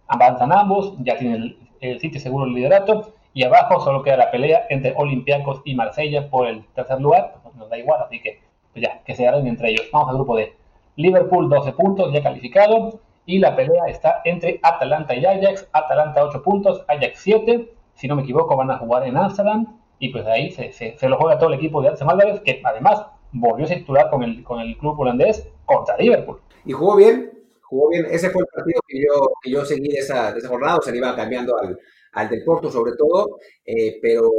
B: avanzan ambos, ya tiene el, el City seguro el liderato, y abajo solo queda la pelea entre Olympiacos y Marsella por el tercer lugar, pues, nos da igual, así que pues ya, que se agarren entre ellos. Vamos al grupo D. Liverpool 12 puntos, ya calificado, y la pelea está entre Atalanta y Ajax. Atalanta 8 puntos, Ajax 7. Si no me equivoco, van a jugar en Amsterdam. Y pues ahí se, se, lo juega todo el equipo de Arsenal que además volvió a titular con el, con el club holandés contra Liverpool.
A: Y jugó bien, jugó bien. Ese fue el partido que yo, que yo seguí de esa, de jornada. O sea, iba cambiando al, al del Porto sobre todo, eh, pero,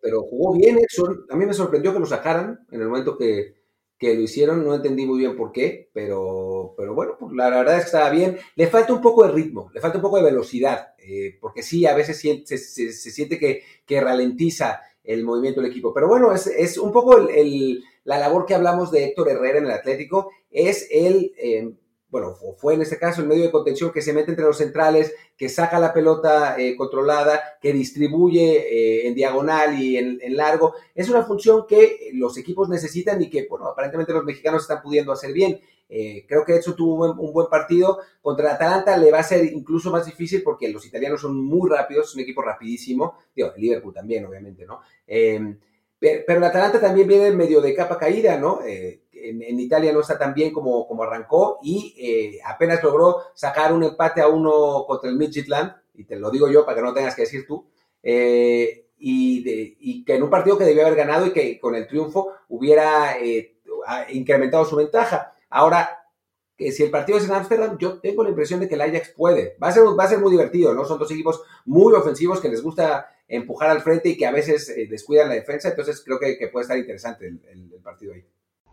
A: pero jugó bien. a mí me sorprendió que lo sacaran en el momento que, que lo hicieron, no entendí muy bien por qué, pero, pero bueno, pues la, verdad es que estaba bien. Le falta un poco de ritmo, le falta un poco de velocidad, eh, porque sí, a veces se, se, siente que, que, ralentiza el movimiento del equipo. Pero bueno, es, es un poco el, la labor que hablamos de Héctor Herrera en el Atlético, es el, eh, bueno, fue en este caso el medio de contención que se mete entre los centrales, que saca la pelota eh, controlada, que distribuye eh, en diagonal y en, largo. Es una función que los equipos necesitan y que, bueno, aparentemente los mexicanos están pudiendo hacer bien. Eh, creo que eso tuvo un buen, partido. Contra Atalanta le va a ser incluso más difícil porque los italianos son muy rápidos, es un equipo rapidísimo. Digo, el Liverpool también, obviamente, ¿no? pero el Atalanta también viene en medio de capa caída, ¿no? En, Italia no está tan bien como, como arrancó y eh, apenas logró sacar un empate a uno contra el Midtjylland, y te lo digo yo para que no tengas que decir tú, eh, y, que en un partido que debió haber ganado y que con el triunfo hubiera eh, incrementado su ventaja. Ahora, si el partido es en Ámsterdam, yo tengo la impresión de que el Ajax puede. Va a ser, va a ser muy divertido, ¿no? Son dos equipos muy ofensivos que les gusta empujar al frente y que a veces descuidan la defensa, entonces creo que, puede estar interesante el partido ahí.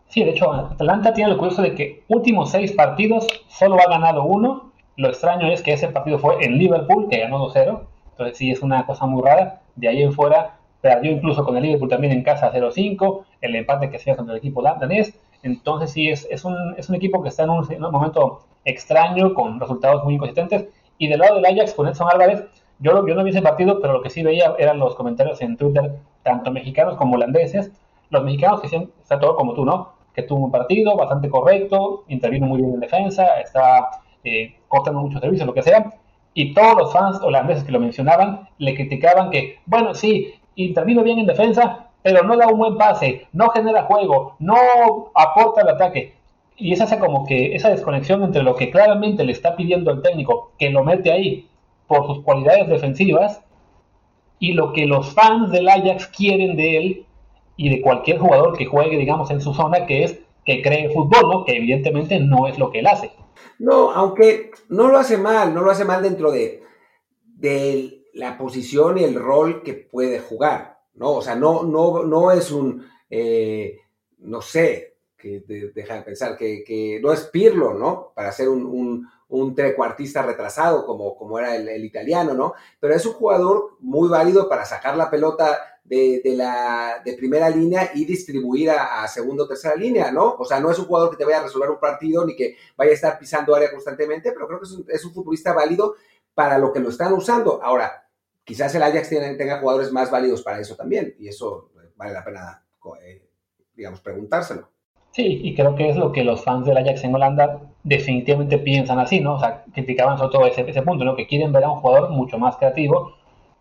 B: Sí, de hecho, Atlanta tiene lo curioso de que últimos seis partidos solo ha ganado uno. Lo extraño es que ese partido fue en Liverpool, que ganó 2-0. Entonces sí es una cosa muy rara. De ahí en fuera perdió incluso con el Liverpool también en casa 0-5. El empate que se hizo contra el equipo danés. Entonces sí es, es, un, es un equipo que está en un, momento extraño, con resultados muy inconsistentes. Y del lado del Ajax, con Edson Álvarez, yo, yo no vi ese partido, pero lo que sí veía eran los comentarios en Twitter, tanto mexicanos como holandeses. Los mexicanos dicen, está todo como tú, ¿no? Que tuvo un partido bastante correcto, intervino muy bien en defensa, está eh, muchos servicios, lo que sea. Y todos los fans holandeses que lo mencionaban le criticaban que, bueno, sí, intervino bien en defensa, pero no da un buen pase, no genera juego, no aporta el ataque. Y es esa como que esa desconexión entre lo que claramente le está pidiendo el técnico, que lo mete ahí por sus cualidades defensivas, y lo que los fans del Ajax quieren de él y de cualquier jugador que juegue, digamos, en su zona, que es que cree fútbol, ¿no? Que evidentemente no es lo que él hace.
A: No, aunque no lo hace mal, no lo hace mal dentro de, de la posición y el rol que puede jugar, ¿no? O sea, no, no, no es un, eh, no sé, que deja de pensar, que, no es Pirlo, ¿no? Para ser un, un, un trecuartista retrasado como, como era el, italiano, ¿no? Pero es un jugador muy válido para sacar la pelota de, la, de primera línea y distribuir a, segunda o tercera línea, ¿no? O sea, no es un jugador que te vaya a resolver un partido ni que vaya a estar pisando área constantemente, pero creo que es un, futbolista válido para lo que lo están usando. Ahora, quizás el Ajax tenga jugadores más válidos para eso también, y eso vale la pena, eh, digamos, preguntárselo.
B: Sí, y creo que es lo que los fans del Ajax en Holanda definitivamente piensan así, ¿no? O sea, criticaban sobre todo ese, ese punto, ¿no? Que quieren ver a un jugador mucho más creativo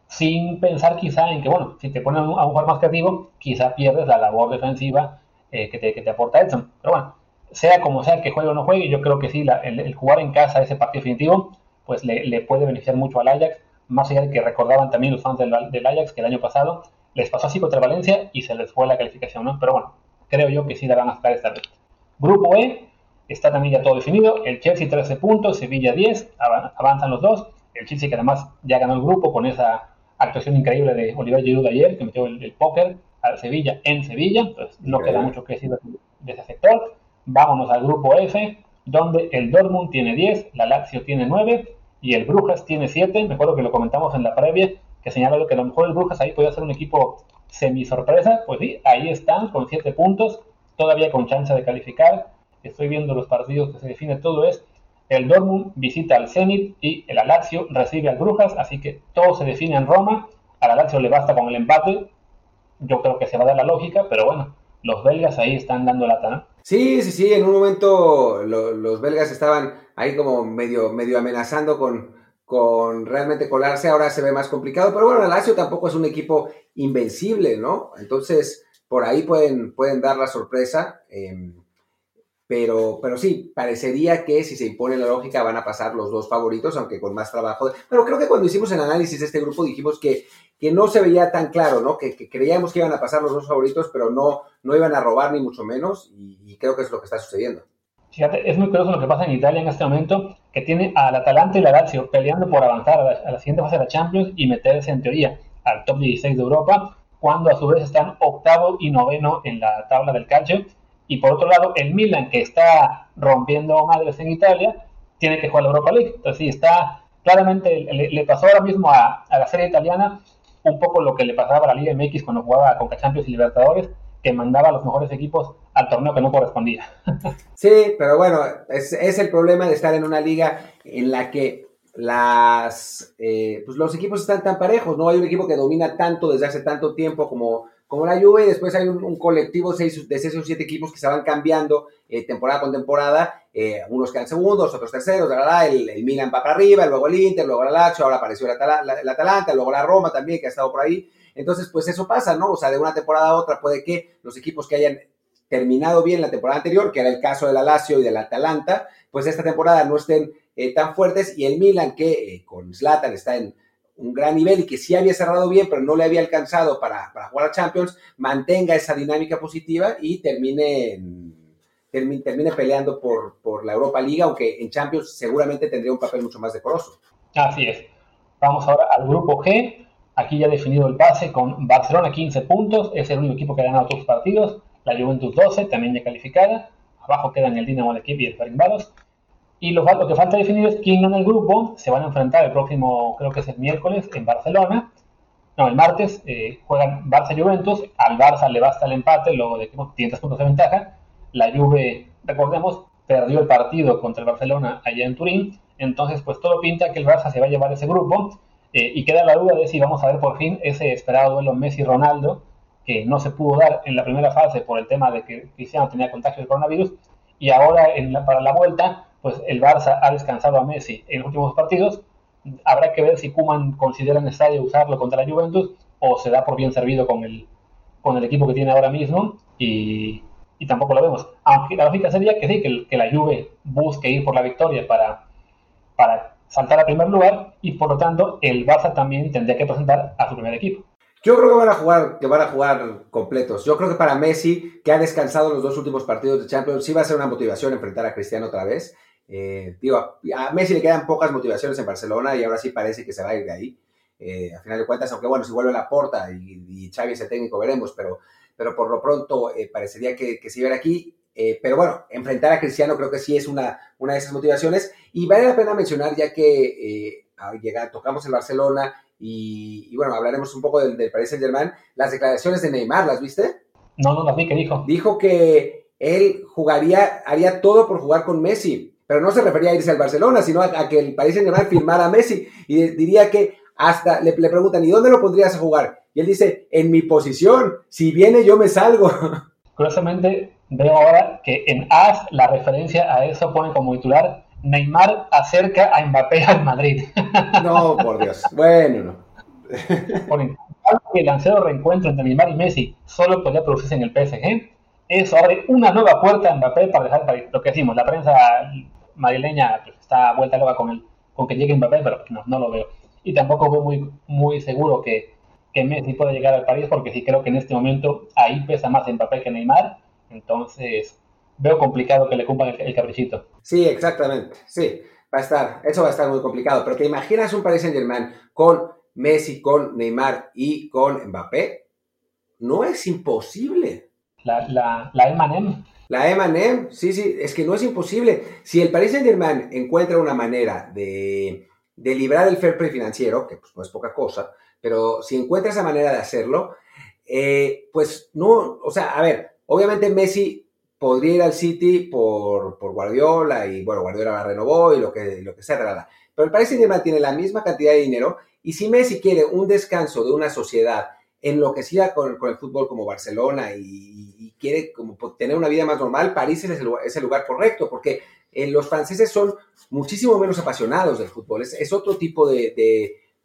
B: sin pensar quizá en que, bueno, si te ponen a un jugador más creativo, quizá pierdes la labor defensiva eh, que, te, que, te, aporta Edson. Pero bueno, sea como sea que juegue o no juegue, yo creo que sí, el, jugar en casa ese partido definitivo, pues le, le, puede beneficiar mucho al Ajax, más allá de que recordaban también los fans del, del, Ajax que el año pasado les pasó así contra Valencia y se les fue la calificación, ¿no? Pero bueno, creo yo que sí la van a sacar esta vez. Grupo E, está también ya todo definido, el Chelsea 13 puntos, Sevilla 10, avanzan los dos, el Chelsea que además ya ganó el grupo con esa actuación increíble de Oliver Giroud ayer, que metió el, póker al Sevilla en Sevilla, entonces no queda mucho que decir de ese sector. Vámonos al grupo F, donde el Dortmund tiene 10, la Lazio tiene 9 y el Brujas tiene 7. Me acuerdo que lo comentamos en la previa, que señalaba que a lo mejor el Brujas ahí podía ser un equipo semi sorpresa. Pues sí, ahí están con 7 puntos, todavía con chance de calificar. Estoy viendo los partidos que se define todo es el Dortmund visita al Zenit y el Alaxio recibe al Brujas, así que todo se define en Roma. Al Alaxio le basta con el empate. Yo creo que se va a dar la lógica, pero bueno, los belgas ahí están dando la ¿no?
A: Sí, sí, sí, en un momento los belgas estaban ahí como medio, medio amenazando con, con realmente colarse, ahora se ve más complicado, pero bueno, el Lazio tampoco es un equipo invencible, ¿no? Entonces, por ahí pueden, pueden dar la sorpresa. Eh, pero, pero sí, parecería que si se impone la lógica van a pasar los dos favoritos, aunque con más trabajo. Pero creo que cuando hicimos el análisis de este grupo dijimos que, que no se veía tan claro, ¿no? Que, creíamos que iban a pasar los dos favoritos, pero no, no iban a robar ni mucho menos, y, creo que es lo que está sucediendo.
B: Fíjate, es muy curioso lo que pasa en Italia en este momento, que tiene al Atalanta y la Lazio peleando por avanzar a la, a la siguiente fase de la Champions y meterse en teoría al top 16 de Europa, cuando a su vez están octavo y noveno en la tabla del calcio y por otro lado, el Milan, que está rompiendo madres en Italia, tiene que jugar la Europa League. Entonces, sí, está claramente, le, pasó ahora mismo a, la serie italiana un poco lo que le pasaba a la Liga MX cuando jugaba con Champions y Libertadores, que mandaba a los mejores equipos al torneo que no correspondía.
A: Sí, pero bueno, es, es el problema de estar en una liga en la que las, eh, pues los equipos están tan parejos, no hay un equipo que domina tanto desde hace tanto tiempo como, como la Juve, y después hay un, colectivo de seis o siete equipos que se van cambiando eh, temporada con temporada, eh, unos quedan segundos, otros terceros, el, el, Milan va para arriba, luego el Inter, luego el Lazio, ahora apareció el, Atalanta, luego la Roma también, que ha estado por ahí, entonces pues eso pasa, ¿no? O sea, de una temporada a otra puede que los equipos que hayan terminado bien la temporada anterior, que era el caso del Lazio y del Atalanta, pues esta temporada no estén eh, tan fuertes y el Milan que eh, con Zlatan está en un gran nivel y que sí había cerrado bien, pero no le había alcanzado para, jugar a Champions, mantenga esa dinámica positiva y termine, termine, peleando por, por la Europa Liga, aunque en Champions seguramente tendría un papel mucho más decoroso.
B: Así es. Vamos ahora al grupo G. Aquí ya definido el pase con Barcelona 15 puntos, es el único equipo que ha ganado todos los partidos. La Juventus 12, también ya calificada. Abajo quedan el Dinamo de Kiev y el Ferencváros. Y lo, que falta definir es quién en el grupo se van a enfrentar el próximo, creo que es el miércoles, en Barcelona. No, el martes eh, juegan Barça-Juventus. Al Barça le basta el empate, luego de que tiene tres puntos de ventaja. La Juve, recordemos, perdió el partido contra el Barcelona allá en Turín. Entonces, pues todo pinta que el Barça se va a llevar ese grupo. Eh, y queda la duda de si vamos a ver por fin ese esperado duelo Messi-Ronaldo, que no se pudo dar en la primera fase por el tema de que Cristiano tenía contagio de coronavirus. Y ahora en para la vuelta pues el Barça ha descansado a Messi en los últimos partidos. Habrá que ver si Kuman considera necesario usarlo contra la Juventus o se da por bien servido con el, con el equipo que tiene ahora mismo y, tampoco lo vemos. Aunque la lógica sería que sí, que, que, la Juve busque ir por la victoria para, para saltar a primer lugar y por lo tanto el Barça también tendría que presentar a su primer equipo.
A: Yo creo que van a jugar, que van a jugar completos. Yo creo que para Messi, que ha descansado los dos últimos partidos de Champions, sí va a ser una motivación enfrentar a Cristiano otra vez. Eh, digo, a Messi le quedan pocas motivaciones en Barcelona y ahora sí parece que se va a ir de ahí. Eh, a final de cuentas, aunque bueno, si vuelve la porta y, y Xavi es el técnico, veremos, pero, pero por lo pronto eh, parecería que, que se iba aquí. pero bueno, enfrentar a Cristiano creo que sí es una, una de esas motivaciones. Y vale la pena mencionar, ya que llega, tocamos el Barcelona y, bueno, hablaremos un poco del, del Paris Saint Germain, las declaraciones de Neymar, ¿las viste?
B: No, no las vi, ¿qué dijo?
A: Dijo que él jugaría, haría todo por jugar con Messi pero no se refería a irse al Barcelona, sino a, que el Paris Saint-Germain firmara a Messi. Y diría que hasta le, preguntan, ¿y dónde lo pondrías a jugar? Y él dice, en mi posición, si viene yo me salgo.
B: Curiosamente, veo ahora que en AS la referencia a eso pone como titular, Neymar acerca a Mbappé al Madrid.
A: No, por Dios. Bueno, no.
B: Ponen, que el lancero reencuentro entre Neymar y Messi solo podría producirse en el PSG. Eso abre una nueva puerta a Mbappé para dejar lo que decimos, la prensa madrileña está vuelta loca con, el, con que llegue Mbappé, pero no, no lo veo. Y tampoco veo muy, muy seguro que, que Messi pueda llegar al París, porque sí creo que en este momento ahí pesa más Mbappé que Neymar. Entonces veo complicado que le cumplan el, caprichito.
A: Sí, exactamente. Sí, va a estar, eso va a estar muy complicado. Pero te imaginas un Paris Saint Germain con Messi, con Neymar y con Mbappé. No es imposible.
B: La, la, la
A: la Emanem, sí, sí, es que no es imposible. Si el Paris Saint Germain encuentra una manera de, de librar el fair play financiero, que pues no es poca cosa, pero si encuentra esa manera de hacerlo, eh, pues no, o sea, a ver, obviamente Messi podría ir al City por, por Guardiola y bueno, Guardiola la renovó y lo que, lo que sea, pero el Paris Saint Germain tiene la misma cantidad de dinero y si Messi quiere un descanso de una sociedad enloquecida con, con el fútbol como Barcelona y, quiere como tener una vida más normal, París es el, lugar correcto, porque eh, los franceses son muchísimo menos apasionados del fútbol, es, otro tipo de,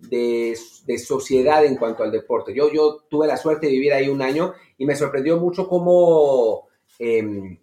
A: de, de, sociedad en cuanto al deporte. Yo, yo tuve la suerte de vivir ahí un año y me sorprendió mucho cómo, eh,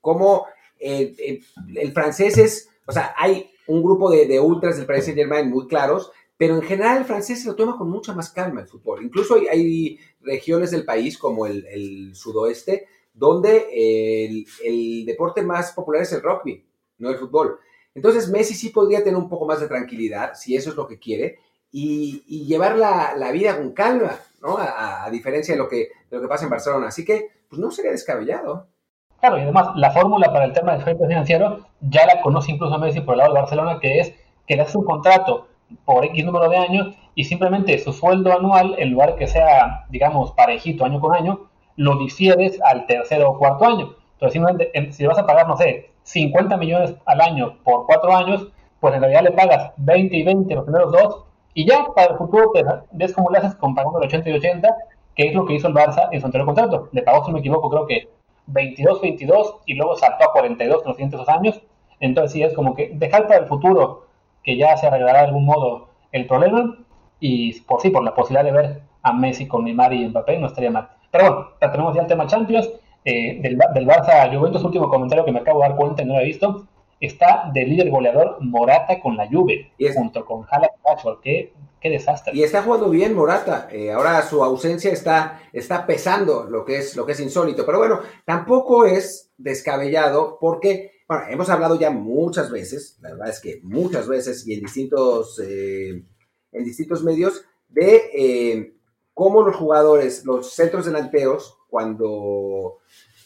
A: cómo eh, eh, el francés es, o sea, hay un grupo de, ultras del Paris Saint Germain muy claros, pero en general el francés se lo toma con mucha más calma el fútbol. Incluso hay, regiones del país como el, sudoeste donde el, deporte más popular es el rugby, no el fútbol. Entonces Messi sí podría tener un poco más de tranquilidad, si eso es lo que quiere, y, llevar la, vida con calma, ¿no? A, diferencia de lo, que, pasa en Barcelona. Así que, pues no sería descabellado.
B: Claro, y además la fórmula para el tema del fair financiero ya la conoce incluso Messi por el lado de Barcelona, que es que le hace un contrato por X número de años y simplemente su sueldo anual, en lugar que sea, digamos, parejito año con año, lo difieres al tercer o cuarto año. Entonces, simplemente, si vas a pagar, no sé, 50 millones al año por cuatro años, pues en realidad le pagas 20 y 20 los primeros dos, y ya para el futuro te ves cómo le haces con pagando el 80 y 80, que es lo que hizo el Barça en su anterior contrato. Le pagó, si no me equivoco, creo que 22, 22 y luego saltó a 42 en los siguientes dos años. Entonces sí, es como que dejar para el futuro que ya se arreglará de algún modo el problema y por sí, por la posibilidad de ver a Messi con Neymar y Mbappé no estaría mal. Pero bueno, tenemos ya el tema Champions. Eh, del, del, Barça Juventus, último comentario que me acabo de dar cuenta y no lo he visto, está de líder goleador Morata con la Juve, junto con Haaland y ¿Qué, qué desastre.
A: Y está jugando bien Morata. Eh, ahora su ausencia está, está pesando, lo que, es, lo que es insólito. Pero bueno, tampoco es descabellado porque, bueno, hemos hablado ya muchas veces, la verdad es que muchas veces y en distintos, eh, en distintos medios, de eh, cómo los jugadores, los centros delanteros, cuando,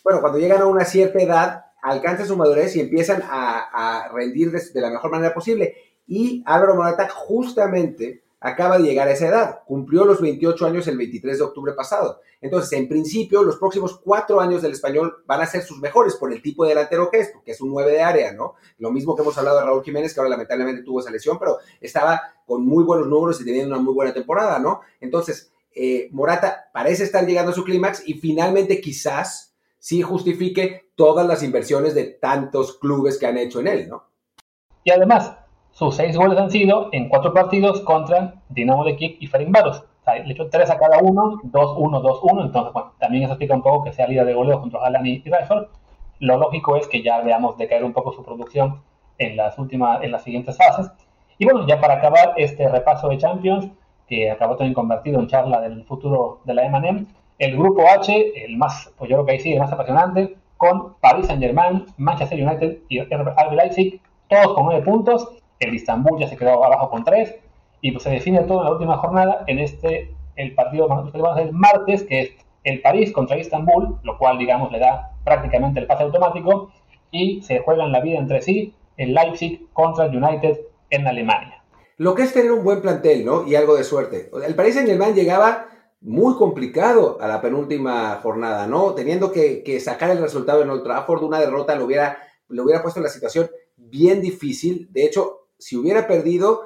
A: bueno, cuando llegan a una cierta edad, alcanzan su madurez y empiezan a, rendir de, la mejor manera posible. Y Álvaro Morata justamente acaba de llegar a esa edad, cumplió los 28 años el 23 de octubre pasado. Entonces, en principio, los próximos cuatro años del español van a ser sus mejores por el tipo de delantero que es, que es un 9 de área, ¿no? Lo mismo que hemos hablado de Raúl Jiménez, que ahora lamentablemente tuvo esa lesión, pero estaba con muy buenos números y teniendo una muy buena temporada, ¿no? Entonces, eh, Morata parece estar llegando a su clímax y finalmente quizás sí justifique todas las inversiones de tantos clubes que han hecho en él, ¿no?
B: Y además, sus seis goles han sido en cuatro partidos contra Dinamo de Kiev y Ferencváros. O sea, le tres a cada uno, 2-1, 2-1. Entonces, bueno, también eso explica un poco que sea líder de goleo contra Haaland y Rashford. Lo lógico es que ya veamos decaer un poco su producción en las últimas, en las siguientes fases. Y bueno, ya para acabar este repaso de Champions, que acabó también convertido en charla del futuro de la M&M, el grupo H, el más, pues yo creo que ahí sí, el más apasionante, con Paris Saint-Germain, Manchester United y RB Leipzig, todos con nueve puntos, el Istanbul ya se quedó abajo con 3 y pues se define todo en la última jornada en este, el partido que vamos a hacer martes, que es el París contra Istanbul, lo cual digamos le da prácticamente el pase automático y se juegan la vida entre sí el Leipzig contra el United en Alemania.
A: Lo que es tener un buen plantel, ¿no? Y algo de suerte. El París Saint-Germain llegaba muy complicado a la penúltima jornada, ¿no? Teniendo que, sacar el resultado en Old Trafford, una derrota lo hubiera, lo hubiera puesto en la situación bien difícil. De hecho, si hubiera perdido,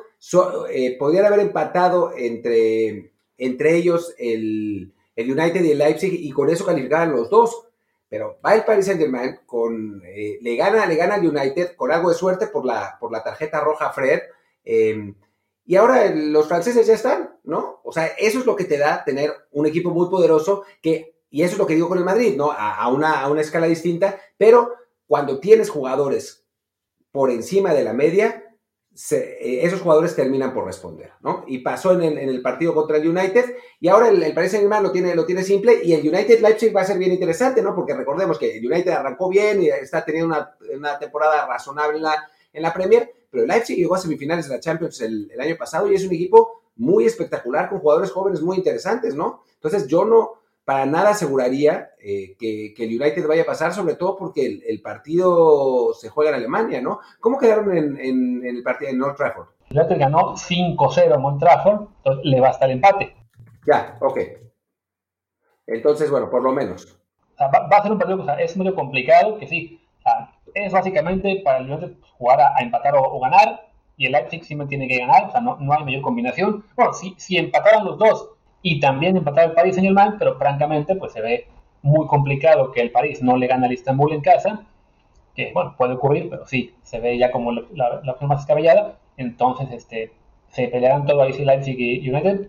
A: eh, podrían haber empatado entre, entre ellos el, United y el Leipzig y con eso calificaban los dos. Pero va el Paris Saint Germain, con, eh, le, gana, le gana al United con algo de suerte por la, por la tarjeta roja Fred. Em, y ahora los franceses ya están, ¿no? O sea, eso es lo que te da tener un equipo muy poderoso que, y eso es lo que digo con el Madrid, ¿no? A, una, a una escala distinta, pero cuando tienes jugadores por encima de la media, eh, esos jugadores terminan por responder, ¿no? Y pasó en el, partido contra el United y ahora el, el Paris Saint-Germain lo tiene, lo tiene simple y el United Leipzig va a ser bien interesante, ¿no? Porque recordemos que el United arrancó bien y está teniendo una, temporada razonable en la, en la Premier, pero el Leipzig llegó a semifinales de la Champions el, el año pasado y es un equipo muy espectacular con jugadores jóvenes muy interesantes, ¿no? Entonces yo no, para nada aseguraría eh, que, el United vaya a pasar, sobre todo porque el, partido se juega en Alemania, ¿no? ¿Cómo quedaron en, el partido en Old Trafford?
B: El United ganó 5-0 en Old Trafford, entonces le basta el empate.
A: Ya, ok. Entonces, bueno, por lo menos.
B: va, a ser un partido, o sea, es medio complicado, que sí, es básicamente para el United jugar a, empatar o, ganar, y el Leipzig me tiene que ganar, o sea, no, no hay mayor combinación. Bueno, si, si empataran los dos y también empatar el París en el mal, pero francamente pues se ve muy complicado que el París no le gane al Istanbul en casa, que bueno, puede ocurrir, pero sí, se ve ya como la, opción más descabellada, entonces este, se pelearán todo ahí Leipzig y United.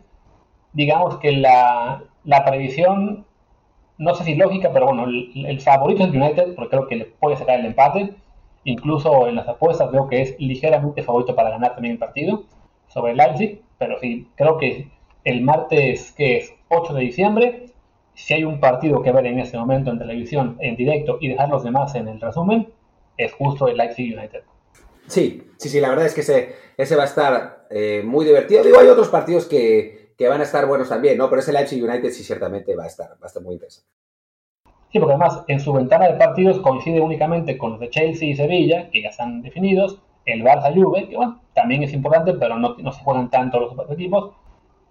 B: Digamos que la, la previsión, no sé si lógica, pero bueno, el, favorito es United, porque creo que le puede sacar el empate, incluso en las apuestas veo que es ligeramente favorito para ganar también el partido sobre Leipzig, pero sí, creo que el martes, que es 8 de diciembre. Si hay un partido que ver en este momento en televisión en directo y dejar los demás en el resumen, es justo el Leipzig United.
A: Sí, sí, sí, la verdad es que ese, ese va a estar eh, muy divertido. Digo, hay otros partidos que, que, van a estar buenos también, ¿no? Pero ese Leipzig United sí ciertamente va a estar, va a estar muy interesante.
B: Sí, porque además en su ventana de partidos coincide únicamente con los de Chelsea y Sevilla, que ya están definidos, el Barça Juve, que bueno, también es importante, pero no, no se juegan tanto los equipos,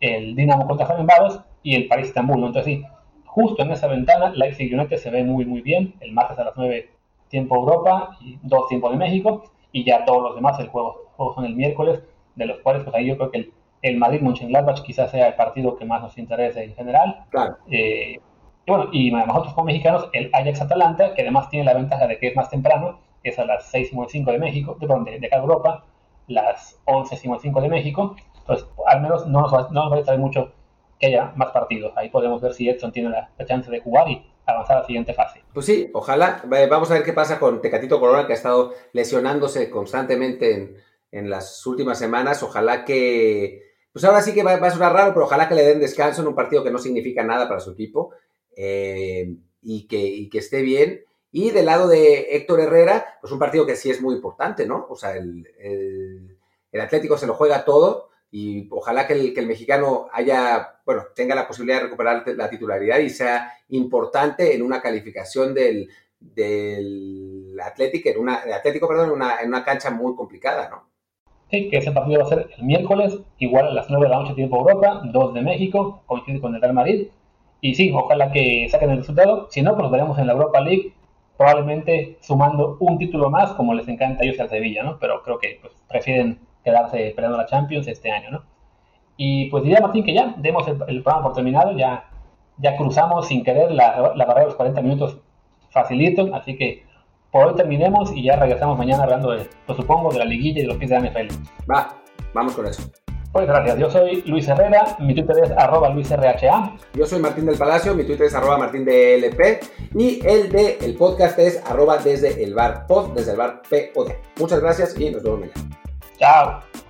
B: el Dinamo contra Fenerbahce y el París Estambul, ¿no? Entonces sí, justo en esa ventana, Leipzig United se ve muy, muy bien. El martes a las 9 tiempo Europa y dos tiempos de México. Y ya todos los demás, el juego, juegos son el miércoles, de los cuales pues ahí yo creo que el, el Madrid Mönchengladbach quizás sea el partido que más nos interese en general.
A: Claro.
B: Eh, y bueno, y nosotros como mexicanos, el Ajax Atalanta, que además tiene la ventaja de que es más temprano, es a las 6.55 de México, de, de, de cada Europa, las 11.55 de México. Entonces, al menos no nos, va, no nos va a saber mucho que haya más partidos. Ahí podemos ver si Edson tiene la, la, chance de jugar y avanzar a la siguiente fase.
A: Pues sí, ojalá. Vamos a ver qué pasa con Tecatito Corona, que ha estado lesionándose constantemente en, en las últimas semanas. Ojalá que. Pues ahora sí que va, a sonar raro, pero ojalá que le den descanso en un partido que no significa nada para su equipo eh, y, que, esté bien. Y del lado de Héctor Herrera, pues un partido que sí es muy importante, ¿no? O sea, el, Atlético se lo juega todo y ojalá que el, mexicano haya, bueno, tenga la posibilidad de recuperar la titularidad y sea importante en una calificación del, del Atlético, en una, Atlético, perdón, en una cancha muy complicada, ¿no?
B: Sí, que ese partido va a ser el miércoles, igual a las 9 de la noche tiempo Europa, 2 de México, coincide con el Real Madrid. Y sí, ojalá que saquen el resultado. Si no, pues veremos en la Europa League, probablemente sumando un título más, como les encanta a ellos al Sevilla, ¿no? Pero creo que pues, prefieren quedarse peleando la Champions este año, ¿no? Y pues diría Martín que ya demos el, el programa por terminado, ya, ya cruzamos sin querer la, la barrera de los 40 minutos facilito, así que por hoy terminemos y ya regresamos mañana hablando, de, lo supongo, de la liguilla y de los pies de la NFL.
A: Va, vamos con eso.
B: Pues gracias, yo soy Luis Herrera, mi Twitter es arroba luisrha.
A: Yo soy Martín del Palacio, mi Twitter es arroba martín DLP y el de el podcast es arroba desde el bar pod, desde el bar POD. Muchas gracias y nos vemos mañana.
B: Chao.